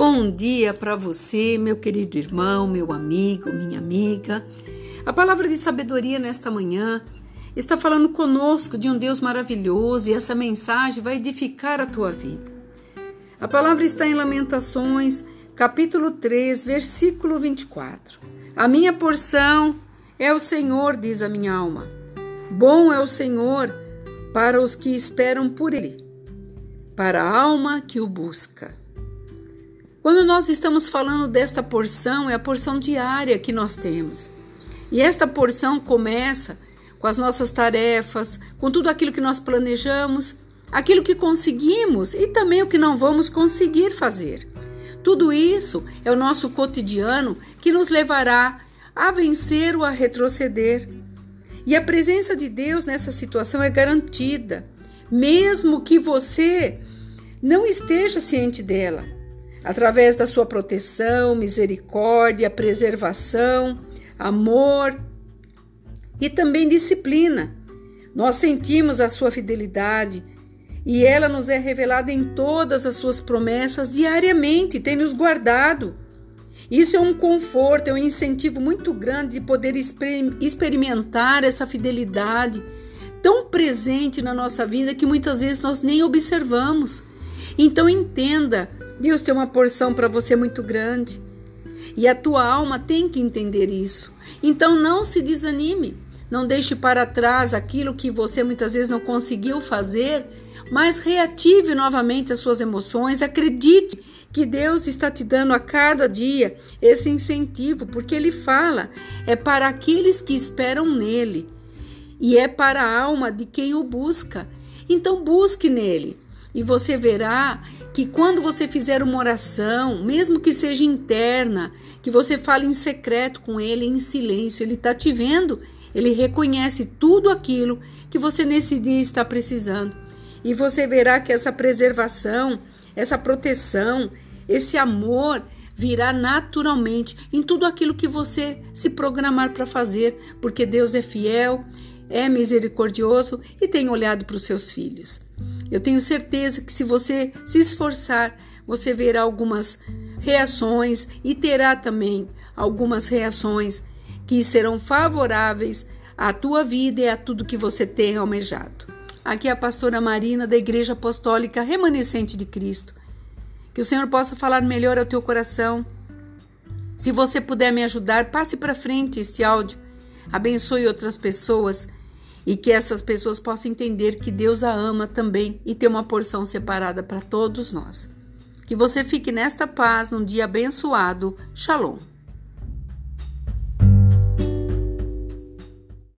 Bom dia para você, meu querido irmão, meu amigo, minha amiga. A palavra de sabedoria nesta manhã está falando conosco de um Deus maravilhoso e essa mensagem vai edificar a tua vida. A palavra está em Lamentações, capítulo 3, versículo 24. A minha porção é o Senhor, diz a minha alma. Bom é o Senhor para os que esperam por Ele, para a alma que o busca. Quando nós estamos falando desta porção, é a porção diária que nós temos. E esta porção começa com as nossas tarefas, com tudo aquilo que nós planejamos, aquilo que conseguimos e também o que não vamos conseguir fazer. Tudo isso é o nosso cotidiano que nos levará a vencer ou a retroceder. E a presença de Deus nessa situação é garantida, mesmo que você não esteja ciente dela através da sua proteção, misericórdia, preservação, amor e também disciplina. Nós sentimos a sua fidelidade e ela nos é revelada em todas as suas promessas diariamente, tem nos guardado. Isso é um conforto, é um incentivo muito grande de poder experimentar essa fidelidade tão presente na nossa vida que muitas vezes nós nem observamos. Então entenda Deus tem uma porção para você muito grande. E a tua alma tem que entender isso. Então não se desanime. Não deixe para trás aquilo que você muitas vezes não conseguiu fazer, mas reative novamente as suas emoções. Acredite que Deus está te dando a cada dia esse incentivo, porque Ele fala: é para aqueles que esperam nele e é para a alma de quem o busca. Então busque nele e você verá que quando você fizer uma oração, mesmo que seja interna, que você fale em secreto com ele, em silêncio, ele está te vendo, ele reconhece tudo aquilo que você nesse dia está precisando. E você verá que essa preservação, essa proteção, esse amor virá naturalmente em tudo aquilo que você se programar para fazer, porque Deus é fiel, é misericordioso e tem olhado para os seus filhos. Eu tenho certeza que se você se esforçar, você verá algumas reações e terá também algumas reações que serão favoráveis à tua vida e a tudo que você tem almejado. Aqui é a pastora Marina da Igreja Apostólica Remanescente de Cristo. Que o Senhor possa falar melhor ao teu coração. Se você puder me ajudar, passe para frente este áudio. Abençoe outras pessoas e que essas pessoas possam entender que Deus a ama também e tem uma porção separada para todos nós. Que você fique nesta paz num dia abençoado. Shalom.